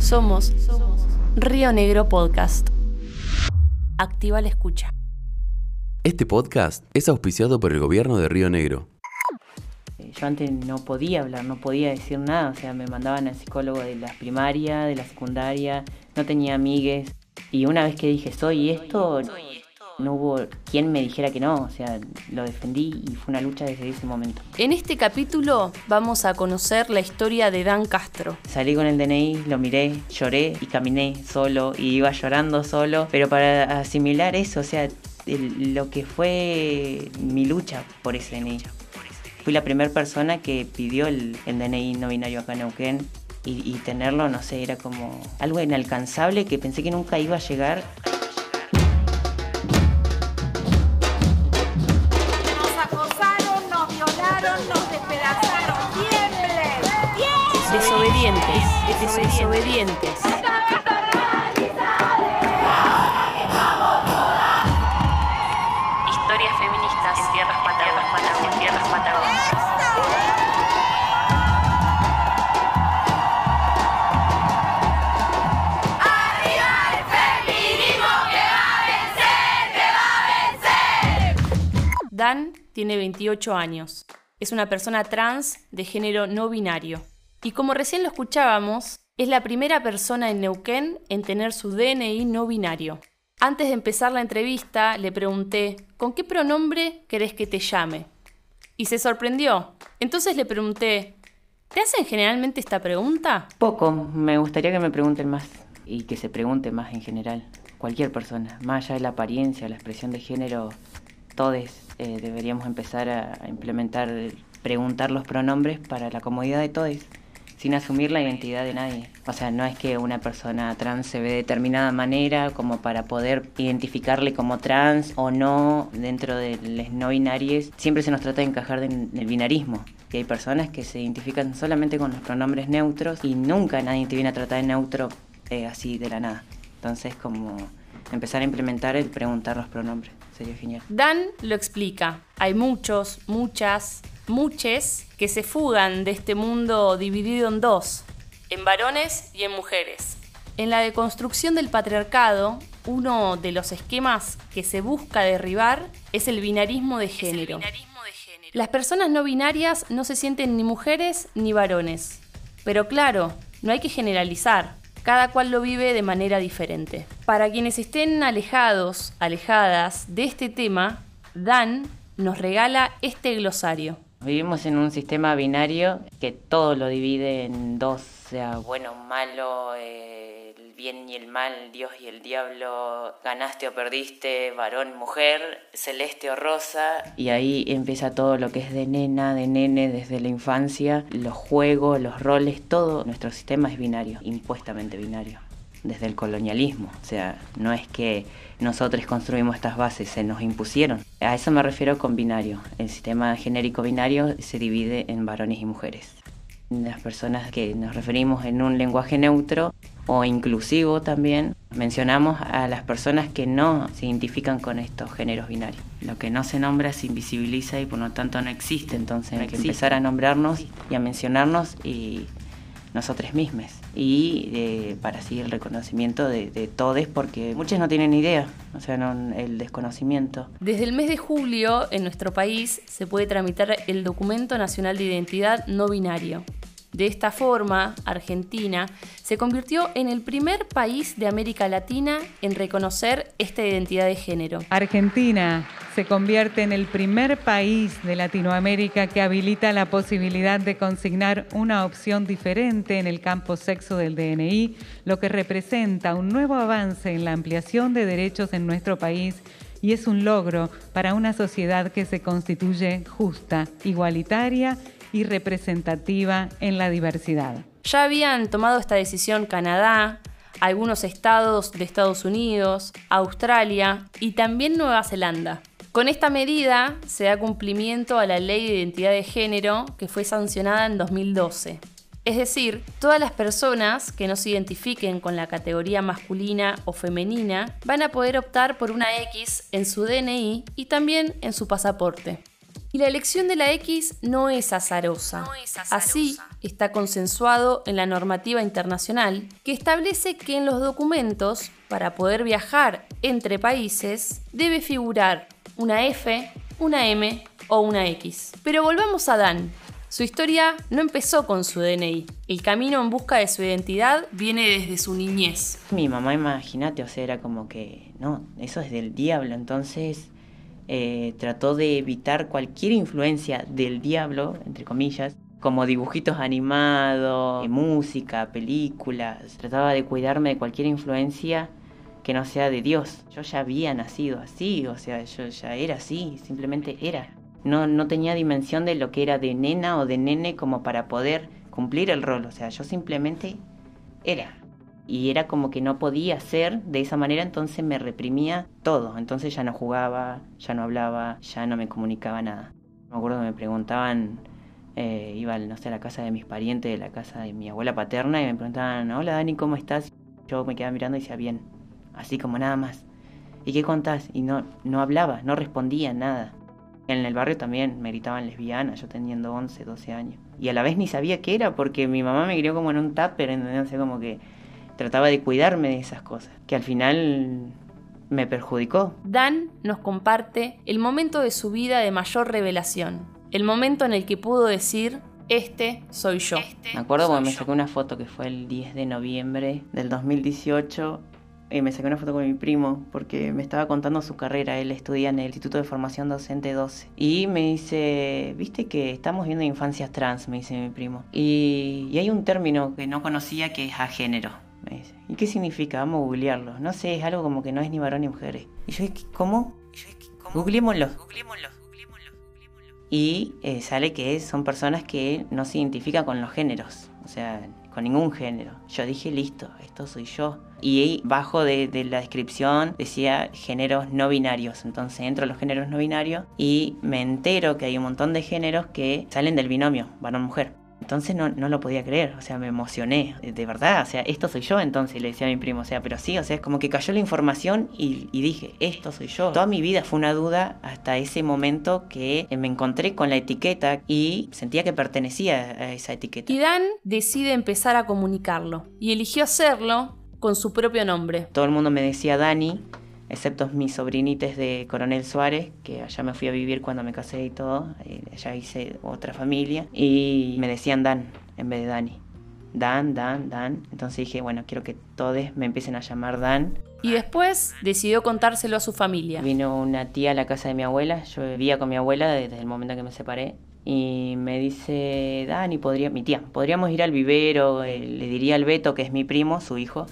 Somos Río Negro Podcast. Activa la escucha. Este podcast es auspiciado por el gobierno de Río Negro. Yo antes no podía hablar, no podía decir nada, o sea, me mandaban al psicólogo de la primaria, de la secundaria, no tenía amigues. Y una vez que dije soy esto, no hubo quien me dijera que no, o sea, lo defendí y fue una lucha desde ese momento. En este capítulo vamos a conocer la historia de Dan Castro. Salí con el DNI, lo miré, lloré y caminé solo y iba llorando solo, pero para asimilar eso, o sea, el- lo que fue mi lucha por ese DNI. Fui la primera persona que pidió el, el DNI no binario acá en Neuquén y, y tenerlo, no sé, era como algo inalcanzable que pensé que nunca iba a llegar. Desobedientes, desobedientes. Historias feministas en tierras patagónicas. En tierras patagónicas. Dan tiene 28 años. Es una persona trans de género no binario. Y como recién lo escuchábamos, es la primera persona en Neuquén en tener su DNI no binario. Antes de empezar la entrevista, le pregunté, ¿con qué pronombre querés que te llame? Y se sorprendió. Entonces le pregunté, ¿te hacen generalmente esta pregunta? Poco, me gustaría que me pregunten más y que se pregunte más en general. Cualquier persona, más allá de la apariencia, la expresión de género, todos eh, deberíamos empezar a, implementar, preguntar los pronombres para la comodidad de todos, sin asumir la identidad de nadie. O sea, no es que una persona trans se ve de determinada manera como para poder identificarle como trans o no dentro de los no binarios. Siempre se nos trata de encajar en el binarismo. Y hay personas que se identifican solamente con los pronombres neutros y nunca nadie te viene a tratar de neutro eh, así de la nada. Entonces, como empezar a implementar el preguntar los pronombres. Sería genial. Dan lo explica. Hay muchos, muchas, muches que se fugan de este mundo dividido en dos, en varones y en mujeres. En la deconstrucción del patriarcado, uno de los esquemas que se busca derribar es el binarismo de género. Las personas no binarias no se sienten ni mujeres ni varones. Pero claro, no hay que generalizar. Cada cual lo vive de manera diferente. Para quienes estén alejados, alejadas de este tema, Dan nos regala este glosario. Vivimos en un sistema binario que todo lo divide en dos, sea, bueno, malo, eh, el bien y el mal, Dios y el diablo, ganaste o perdiste, varón, mujer, celeste o rosa. Y ahí empieza todo lo que es de nena, de nene, desde la infancia, los juegos, los roles, todo nuestro sistema es binario, impuestamente binario desde el colonialismo. O sea, no es que nosotros construimos estas bases, se nos impusieron. A eso me refiero con binario. El sistema genérico binario se divide en varones y mujeres. Las personas que nos referimos en un lenguaje neutro o inclusivo también, mencionamos a las personas que no se identifican con estos géneros binarios. Lo que no se nombra se invisibiliza y por lo tanto no existe. Entonces hay que empezar a nombrarnos y a mencionarnos y nosotros mismos y eh, para así el reconocimiento de, de todos porque muchos no tienen idea, o sea, el desconocimiento. Desde el mes de julio, en nuestro país, se puede tramitar el Documento Nacional de Identidad No Binario. De esta forma, Argentina se convirtió en el primer país de América Latina en reconocer esta identidad de género. Argentina se convierte en el primer país de Latinoamérica que habilita la posibilidad de consignar una opción diferente en el campo sexo del DNI, lo que representa un nuevo avance en la ampliación de derechos en nuestro país y es un logro para una sociedad que se constituye justa, igualitaria y representativa en la diversidad. Ya habían tomado esta decisión Canadá, algunos estados de Estados Unidos, Australia y también Nueva Zelanda. Con esta medida se da cumplimiento a la Ley de Identidad de Género que fue sancionada en 2012. Es decir, todas las personas que no se identifiquen con la categoría masculina o femenina van a poder optar por una X en su DNI y también en su pasaporte. Y la elección de la X no es azarosa. Así está consensuado en la normativa internacional que establece que en los documentos, para poder viajar entre países, debe figurar una F, una M o una X. Pero volvamos a Dan. Su historia no empezó con su DNI. El camino en busca de su identidad viene desde su niñez. Mi mamá, imagínate, o sea, era como que, no, eso es del diablo, entonces eh, trató de evitar cualquier influencia del diablo, entre comillas, como dibujitos animados, música, películas. Trataba de cuidarme de cualquier influencia que no sea de Dios. Yo ya había nacido así, o sea, yo ya era así, simplemente era. No, no tenía dimensión de lo que era de nena o de nene como para poder cumplir el rol, o sea, yo simplemente era. Y era como que no podía ser de esa manera, entonces me reprimía todo. Entonces ya no jugaba, ya no hablaba, ya no me comunicaba nada. Me acuerdo que me preguntaban, eh, iba, no sé, a la casa de mis parientes, de la casa de mi abuela paterna, y me preguntaban, hola Dani, ¿cómo estás? Yo me quedaba mirando y decía, bien, así como nada más. ¿Y qué contás? Y no, no hablaba, no respondía nada. En el barrio también me gritaban lesbiana, yo teniendo 11, 12 años. Y a la vez ni sabía qué era, porque mi mamá me crió como en un tupper, sé, como que trataba de cuidarme de esas cosas, que al final me perjudicó. Dan nos comparte el momento de su vida de mayor revelación, el momento en el que pudo decir, este soy yo. me acuerdo cuando me saqué una foto que fue el 10 de noviembre del 2018 y me saqué una foto con mi primo porque me estaba contando su carrera. Él estudia en el Instituto de Formación Docente 12. Y me dice, viste que estamos viendo infancias trans, me dice mi primo. Y, y hay un término que no conocía que es a ¿Y qué significa? Vamos a googlearlo. No sé, es algo como que no es ni varón ni mujer. Y yo, ¿cómo? Googleémoslo. Y eh, sale que son personas que no se identifican con los géneros. O sea, con ningún género. Yo dije, listo, esto soy yo. Y bajo de, de, la descripción decía géneros no binarios. Entonces entro a los géneros no binarios y me entero que hay un montón de géneros que salen del binomio varón-mujer. Entonces no, no lo podía creer, o sea, me emocioné, de verdad, o sea, esto soy yo entonces, le decía a mi primo, o sea, pero sí, o sea, es como que cayó la información y, y dije, esto soy yo. Toda mi vida fue una duda hasta ese momento que me encontré con la etiqueta y sentía que pertenecía a esa etiqueta. Y Dan decide empezar a comunicarlo y eligió hacerlo con su propio nombre. Todo el mundo me decía Dani, excepto mis sobrinites de Coronel Suárez, que allá me fui a vivir cuando me casé y todo, eh, allá hice otra familia, y me decían Dan en vez de Dani. Dan, Dan, Dan. Entonces dije, bueno, quiero que todos me empiecen a llamar Dan. Y después decidió contárselo a su familia. Vino una tía a la casa de mi abuela, yo vivía con mi abuela desde el momento en que me separé, y me dice, Dani, podría, mi tía, podríamos ir al vivero, eh, le diría al Beto, que es mi primo, su hijo,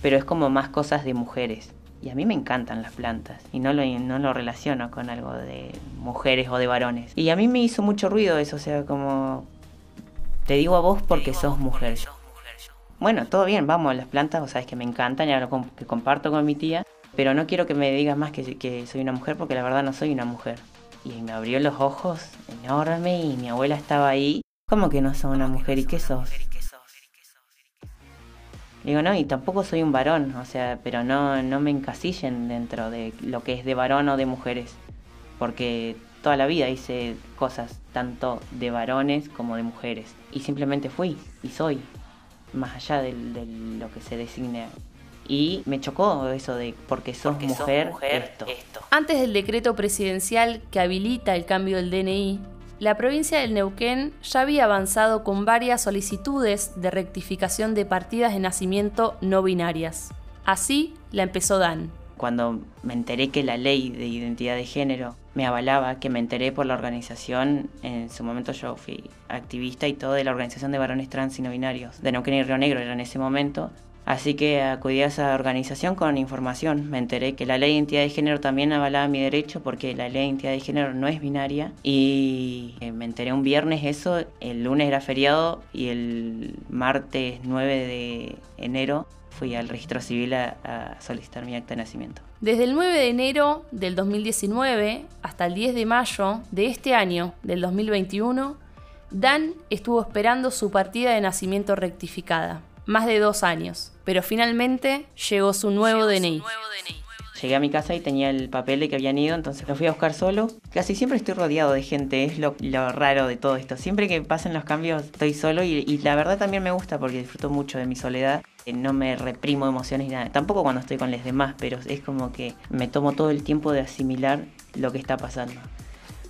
pero es como más cosas de mujeres. Y a mí me encantan las plantas y no lo, no lo relaciono con algo de mujeres o de varones. Y a mí me hizo mucho ruido eso, o sea, como te digo a vos porque sos mujer. Bueno, todo bien, vamos, las plantas, vos sabes que me encantan y algo que comparto con mi tía, pero no quiero que me digas más que, que soy una mujer porque la verdad no soy una mujer. Y me abrió los ojos enorme y mi abuela estaba ahí. ¿Cómo que no sos una mujer? ¿Y qué sos? Digo, no, y tampoco soy un varón, o sea, pero no, no me encasillen dentro de lo que es de varón o de mujeres, porque toda la vida hice cosas tanto de varones como de mujeres, y simplemente fui y soy, más allá de, de lo que se designe. Y me chocó eso de porque sos, porque mujer, sos mujer esto. esto. Antes del decreto presidencial que habilita el cambio del DNI, la provincia del Neuquén ya había avanzado con varias solicitudes de rectificación de partidas de nacimiento no binarias. Así la empezó Dan. Cuando me enteré que la ley de identidad de género me avalaba, que me enteré por la organización, en su momento yo fui activista y todo de la organización de varones trans y no binarios, de Neuquén y Río Negro era en ese momento, Así que acudí a esa organización con información. Me enteré que la ley de identidad de género también avalaba mi derecho porque la ley de identidad de género no es binaria. Y me enteré un viernes eso, el lunes era feriado y el martes 9 de enero fui al registro civil a, a, solicitar mi acta de nacimiento. Desde el 9 de enero del 2019 hasta el 10 de mayo de este año, del 2021, Dan estuvo esperando su partida de nacimiento rectificada más de dos años, pero finalmente llegó su nuevo, llegó DNI. Su nuevo DNI. Llegué a mi casa y tenía el papel de que habían ido, entonces lo fui a buscar solo. Casi siempre estoy rodeado de gente, es lo, raro de todo esto. Siempre que pasan los cambios estoy solo y, y la verdad también me gusta porque disfruto mucho de mi soledad no me reprimo emociones ni nada. Tampoco cuando estoy con los demás, pero es como que me tomo todo el tiempo de asimilar lo que está pasando.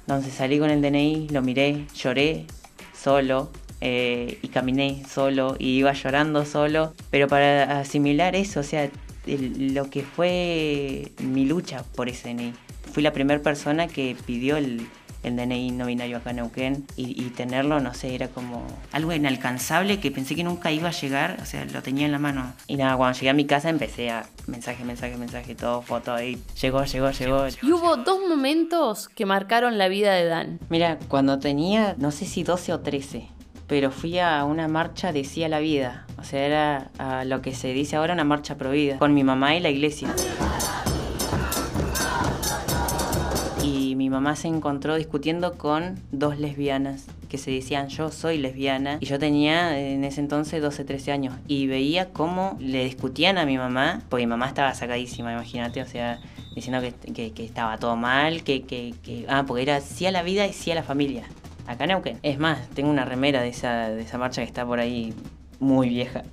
Entonces salí con el DNI, lo miré, lloré solo eh, y caminé solo y iba llorando solo. Pero para asimilar eso, o sea, lo que fue mi lucha por ese DNI. Fui la primera persona que pidió el, el DNI no binario acá en Neuquén y, tenerlo, no sé, era como algo inalcanzable que pensé que nunca iba a llegar, o sea, lo tenía en la mano. Y nada, cuando llegué a mi casa empecé a mensaje, mensaje, mensaje, todo, foto ahí. Llegó, llegó, llegó. Y hubo dos momentos que marcaron la vida de Dan. Mira, cuando tenía, no sé si 12 o 13, pero fui a una marcha de sí a la vida. O sea, era lo que se dice ahora una marcha prohibida, con mi mamá y la iglesia. mi mamá se encontró discutiendo con dos lesbianas que se decían yo soy lesbiana y yo tenía en ese entonces 12, 13 años y veía cómo le discutían a mi mamá, porque mi mamá estaba sacadísima, imagínate, o sea, diciendo que, estaba todo mal, que, que, ah, porque era sí a la vida y sí a la familia. Acá en Neuquén. Es más, tengo una remera de esa, de esa marcha que está por ahí muy vieja.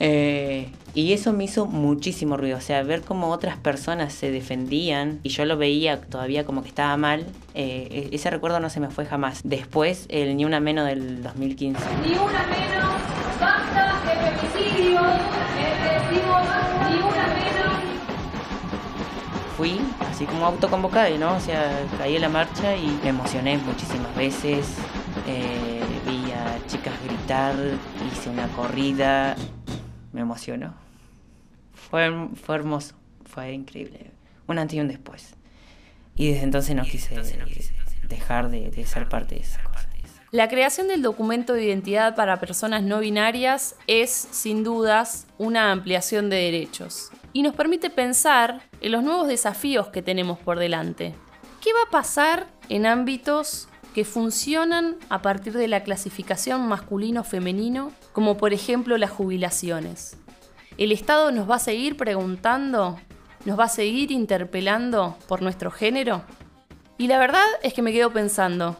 Eh, y eso me hizo muchísimo ruido, o sea, ver cómo otras personas se defendían y yo lo veía todavía como que estaba mal, eh, e-, ese recuerdo no se me fue jamás. Después, el Ni Una Menos del 2015. Ni una menos, basta de femicidio, Fui así como autoconvocada, ¿no? O sea, caí en la marcha y me emocioné muchísimas veces. Eh, vi a chicas gritar, hice una corrida, me emocionó. Fue, fue hermoso, fue increíble. Un antes y un después. Y desde entonces no quise, dejar de, ser parte de esa cosa. La creación del documento de identidad para personas no binarias es, sin dudas, una ampliación de derechos y nos permite pensar en los nuevos desafíos que tenemos por delante. ¿Qué va a pasar en ámbitos que funcionan a partir de la clasificación masculino-femenino, como por ejemplo las jubilaciones. ¿El Estado nos va a seguir preguntando? ¿Nos va a seguir interpelando por nuestro género? Y la verdad es que me quedo pensando,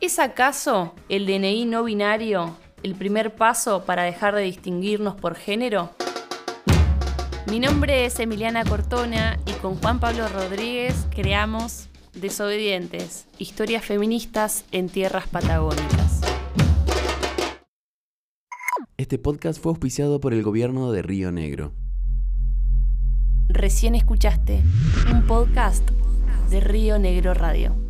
¿es acaso el DNI no binario el primer paso para dejar de distinguirnos por género? Mi nombre es Emiliana Cortona y con Juan Pablo Rodríguez creamos Desobedientes, historias feministas en tierras patagónicas. Este podcast fue auspiciado por el gobierno de Río Negro. Recién escuchaste un podcast de Río Negro Radio.